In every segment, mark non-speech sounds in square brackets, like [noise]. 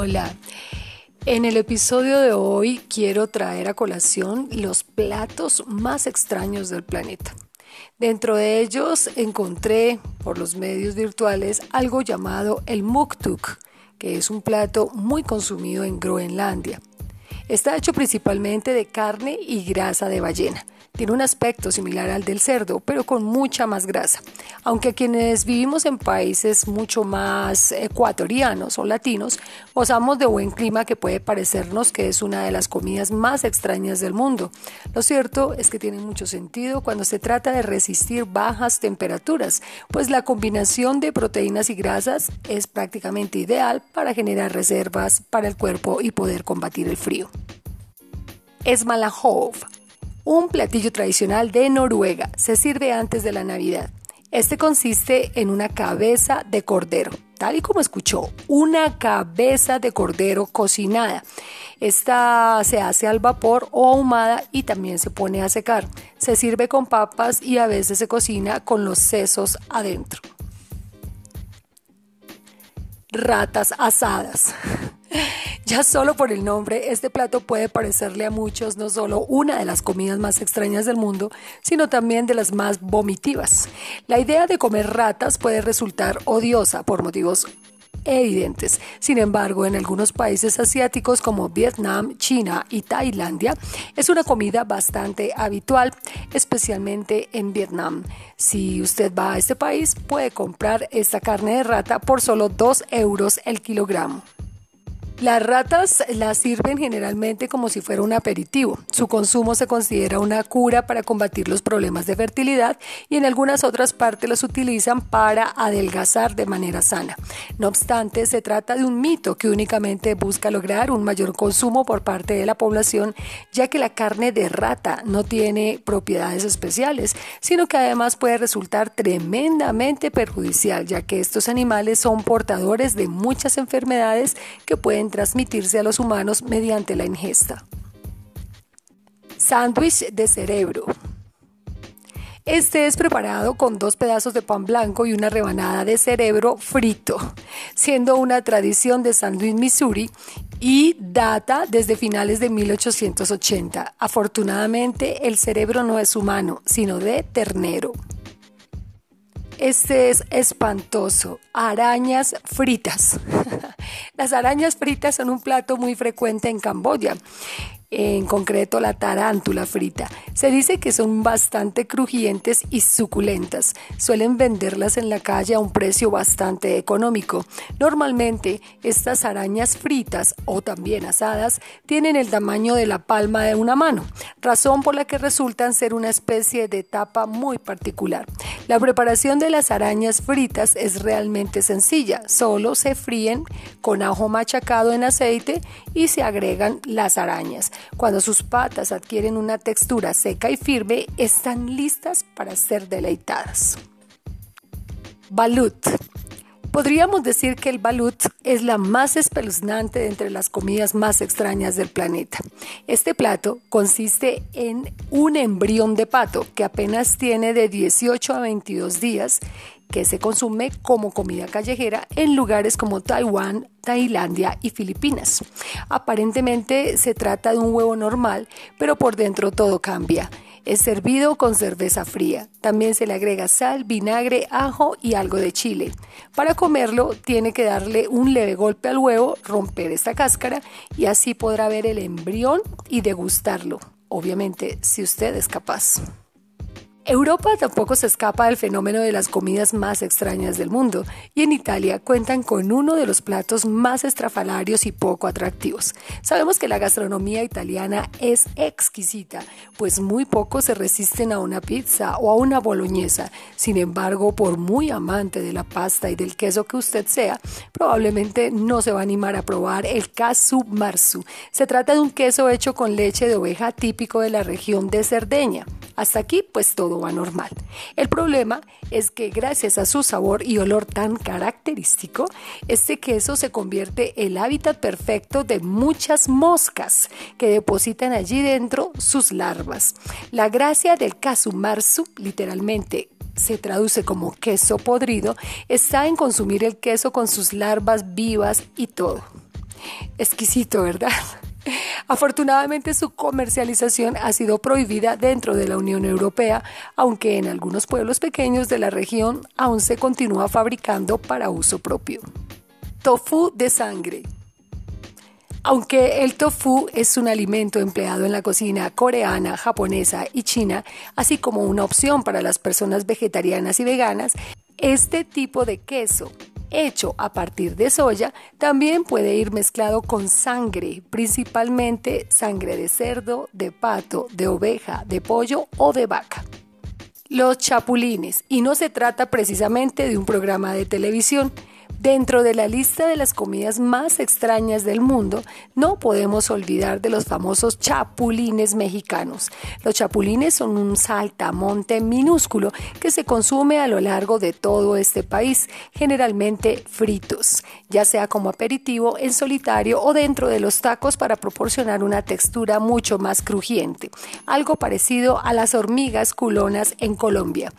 Hola, en el episodio de hoy quiero traer a colación los platos más extraños del planeta. Dentro de ellos encontré por los medios virtuales algo llamado el muktuk, que es un plato muy consumido en Groenlandia. Está hecho principalmente de carne y grasa de ballena. Tiene un aspecto similar al del cerdo, pero con mucha más grasa. Aunque quienes vivimos en países mucho más ecuatorianos o latinos, gozamos de buen clima que puede parecernos que es una de las comidas más extrañas del mundo. Lo cierto es que tiene mucho sentido cuando se trata de resistir bajas temperaturas, pues la combinación de proteínas y grasas es prácticamente ideal para generar reservas para el cuerpo y poder combatir el frío. Esmalahov un platillo tradicional de Noruega. Se sirve antes de la Navidad. Este consiste en una cabeza de cordero, tal y como escuchó, una cabeza de cordero cocinada. Esta se hace al vapor o ahumada y también se pone a secar. Se sirve con papas y a veces se cocina con los sesos adentro. Ratas asadas. Ya solo por el nombre, este plato puede parecerle a muchos no solo una de las comidas más extrañas del mundo, sino también de las más vomitivas. La idea de comer ratas puede resultar odiosa por motivos evidentes. Sin embargo, en algunos países asiáticos como Vietnam, China y Tailandia, es una comida bastante habitual, especialmente en Vietnam. Si usted va a este país, puede comprar esta carne de rata por solo 2 euros el kilogramo. Las ratas las sirven generalmente como si fuera un aperitivo. Su consumo se considera una cura para combatir los problemas de fertilidad y en algunas otras partes las utilizan para adelgazar de manera sana. No obstante, se trata de un mito que únicamente busca lograr un mayor consumo por parte de la población, ya que la carne de rata no tiene propiedades especiales, sino que además puede resultar tremendamente perjudicial, ya que estos animales son portadores de muchas enfermedades que pueden transmitirse a los humanos mediante la ingesta. Sándwich de cerebro. Este es preparado con dos pedazos de pan blanco y una rebanada de cerebro frito, siendo una tradición de San Luis, Missouri y data desde finales de 1880. Afortunadamente, el cerebro no es humano, sino de ternero. Este es espantoso. Arañas fritas. [laughs] Las arañas fritas son un plato muy frecuente en Camboya en concreto la tarántula frita. Se dice que son bastante crujientes y suculentas. Suelen venderlas en la calle a un precio bastante económico. Normalmente estas arañas fritas o también asadas tienen el tamaño de la palma de una mano, razón por la que resultan ser una especie de tapa muy particular. La preparación de las arañas fritas es realmente sencilla, solo se fríen con ajo machacado en aceite y se agregan las arañas. Cuando sus patas adquieren una textura seca y firme, están listas para ser deleitadas. Balut. Podríamos decir que el balut es la más espeluznante de entre las comidas más extrañas del planeta. Este plato consiste en un embrión de pato que apenas tiene de 18 a 22 días que se consume como comida callejera en lugares como Taiwán, Tailandia y Filipinas. Aparentemente se trata de un huevo normal, pero por dentro todo cambia. Es servido con cerveza fría. También se le agrega sal, vinagre, ajo y algo de chile. Para comerlo tiene que darle un leve golpe al huevo, romper esta cáscara y así podrá ver el embrión y degustarlo. Obviamente, si usted es capaz. Europa tampoco se escapa del fenómeno de las comidas más extrañas del mundo y en Italia cuentan con uno de los platos más estrafalarios y poco atractivos. Sabemos que la gastronomía italiana es exquisita, pues muy pocos se resisten a una pizza o a una boloñesa. Sin embargo, por muy amante de la pasta y del queso que usted sea, probablemente no se va a animar a probar el casu marzu. Se trata de un queso hecho con leche de oveja típico de la región de Cerdeña. Hasta aquí, pues todo va normal. El problema es que gracias a su sabor y olor tan característico, este queso se convierte el hábitat perfecto de muchas moscas que depositan allí dentro sus larvas. La gracia del casumarsu, literalmente se traduce como queso podrido, está en consumir el queso con sus larvas vivas y todo. Exquisito, ¿verdad? Afortunadamente su comercialización ha sido prohibida dentro de la Unión Europea, aunque en algunos pueblos pequeños de la región aún se continúa fabricando para uso propio. Tofu de sangre. Aunque el tofu es un alimento empleado en la cocina coreana, japonesa y china, así como una opción para las personas vegetarianas y veganas, este tipo de queso hecho a partir de soya también puede ir mezclado con sangre, principalmente sangre de cerdo, de pato, de oveja, de pollo o de vaca. Los chapulines, y no se trata precisamente de un programa de televisión, Dentro de la lista de las comidas más extrañas del mundo, no podemos olvidar de los famosos chapulines mexicanos. Los chapulines son un saltamonte minúsculo que se consume a lo largo de todo este país, generalmente fritos, ya sea como aperitivo, en solitario o dentro de los tacos para proporcionar una textura mucho más crujiente, algo parecido a las hormigas culonas en Colombia.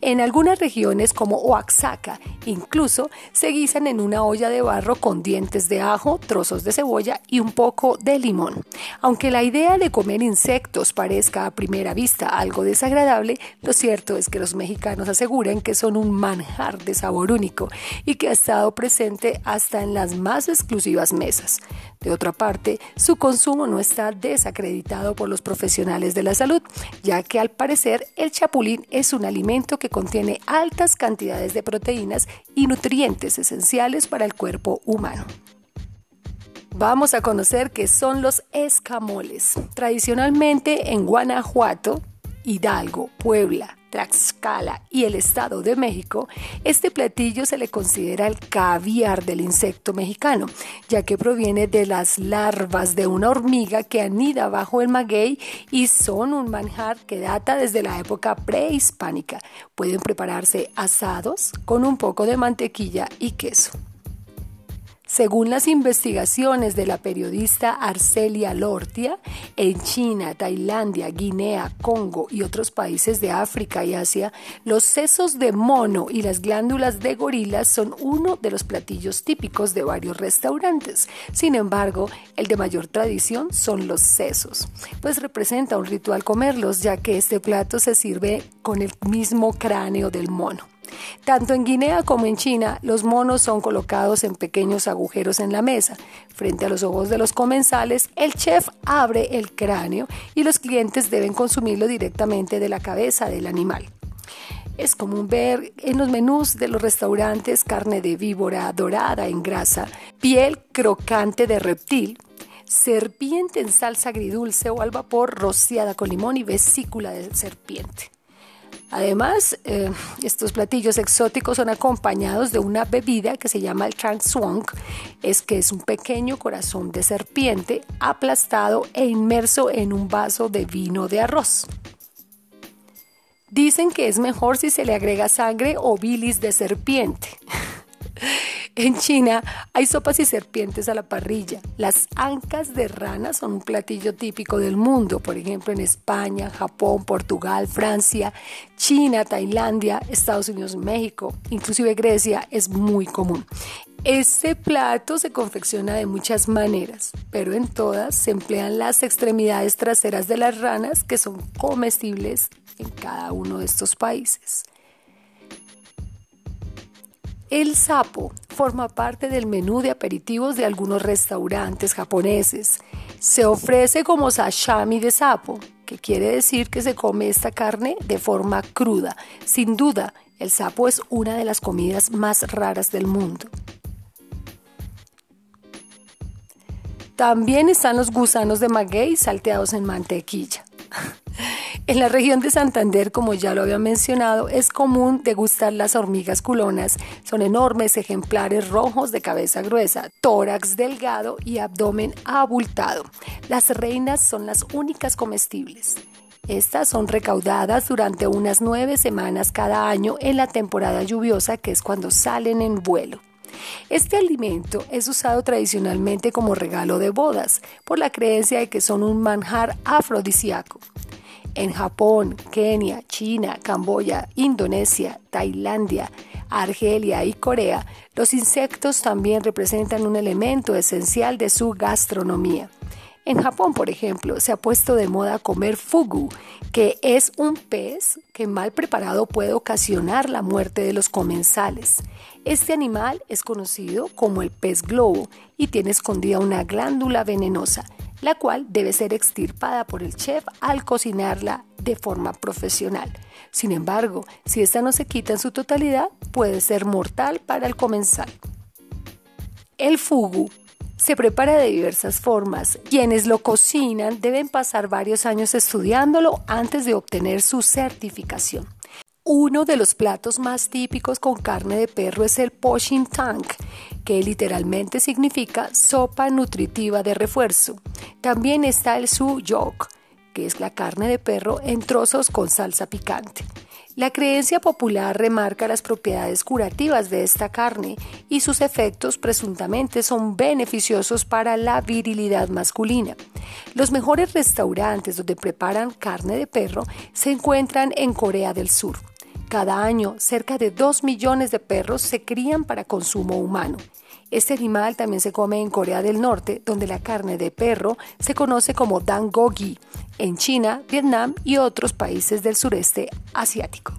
En algunas regiones como Oaxaca, incluso se en una olla de barro con dientes de ajo, trozos de cebolla y un poco de limón. Aunque la idea de comer insectos parezca a primera vista algo desagradable, lo cierto es que los mexicanos aseguran que son un manjar de sabor único y que ha estado presente hasta en las más exclusivas mesas. De otra parte, su consumo no está desacreditado por los profesionales de la salud, ya que al parecer el chapulín es un alimento que contiene altas cantidades de proteínas y nutrientes esenciales para el cuerpo humano. Vamos a conocer qué son los escamoles. Tradicionalmente en Guanajuato, Hidalgo, Puebla, Tlaxcala y el Estado de México, este platillo se le considera el caviar del insecto mexicano, ya que proviene de las larvas de una hormiga que anida bajo el maguey y son un manjar que data desde la época prehispánica. Pueden prepararse asados con un poco de mantequilla y queso. Según las investigaciones de la periodista Arcelia Lortia, en China, Tailandia, Guinea, Congo y otros países de África y Asia, los sesos de mono y las glándulas de gorila son uno de los platillos típicos de varios restaurantes. Sin embargo, el de mayor tradición son los sesos, pues representa un ritual comerlos ya que este plato se sirve con el mismo cráneo del mono. Tanto en Guinea como en China, los monos son colocados en pequeños agujeros en la mesa. Frente a los ojos de los comensales, el chef abre el cráneo y los clientes deben consumirlo directamente de la cabeza del animal. Es común ver en los menús de los restaurantes carne de víbora dorada en grasa, piel crocante de reptil, serpiente en salsa agridulce o al vapor rociada con limón y vesícula de serpiente. Además, eh, estos platillos exóticos son acompañados de una bebida que se llama el Trang Swang, es que es un pequeño corazón de serpiente aplastado e inmerso en un vaso de vino de arroz. Dicen que es mejor si se le agrega sangre o bilis de serpiente. [laughs] En China hay sopas y serpientes a la parrilla. Las ancas de rana son un platillo típico del mundo, por ejemplo en España, Japón, Portugal, Francia, China, Tailandia, Estados Unidos, México, inclusive Grecia es muy común. Este plato se confecciona de muchas maneras, pero en todas se emplean las extremidades traseras de las ranas que son comestibles en cada uno de estos países. El sapo forma parte del menú de aperitivos de algunos restaurantes japoneses. Se ofrece como sashimi de sapo, que quiere decir que se come esta carne de forma cruda. Sin duda, el sapo es una de las comidas más raras del mundo. También están los gusanos de maguey salteados en mantequilla. En la región de Santander, como ya lo había mencionado, es común degustar las hormigas culonas. Son enormes ejemplares rojos de cabeza gruesa, tórax delgado y abdomen abultado. Las reinas son las únicas comestibles. Estas son recaudadas durante unas nueve semanas cada año en la temporada lluviosa, que es cuando salen en vuelo. Este alimento es usado tradicionalmente como regalo de bodas, por la creencia de que son un manjar afrodisíaco. En Japón, Kenia, China, Camboya, Indonesia, Tailandia, Argelia y Corea, los insectos también representan un elemento esencial de su gastronomía. En Japón, por ejemplo, se ha puesto de moda comer fugu, que es un pez que mal preparado puede ocasionar la muerte de los comensales. Este animal es conocido como el pez globo y tiene escondida una glándula venenosa, la cual debe ser extirpada por el chef al cocinarla de forma profesional. Sin embargo, si esta no se quita en su totalidad, puede ser mortal para el comensal. El fugu se prepara de diversas formas. Quienes lo cocinan deben pasar varios años estudiándolo antes de obtener su certificación. Uno de los platos más típicos con carne de perro es el poching tank, que literalmente significa sopa nutritiva de refuerzo. También está el su yok, que es la carne de perro en trozos con salsa picante. La creencia popular remarca las propiedades curativas de esta carne y sus efectos presuntamente son beneficiosos para la virilidad masculina. Los mejores restaurantes donde preparan carne de perro se encuentran en Corea del Sur. Cada año, cerca de 2 millones de perros se crían para consumo humano. Este animal también se come en Corea del Norte, donde la carne de perro se conoce como dangogi, en China, Vietnam y otros países del sureste asiático.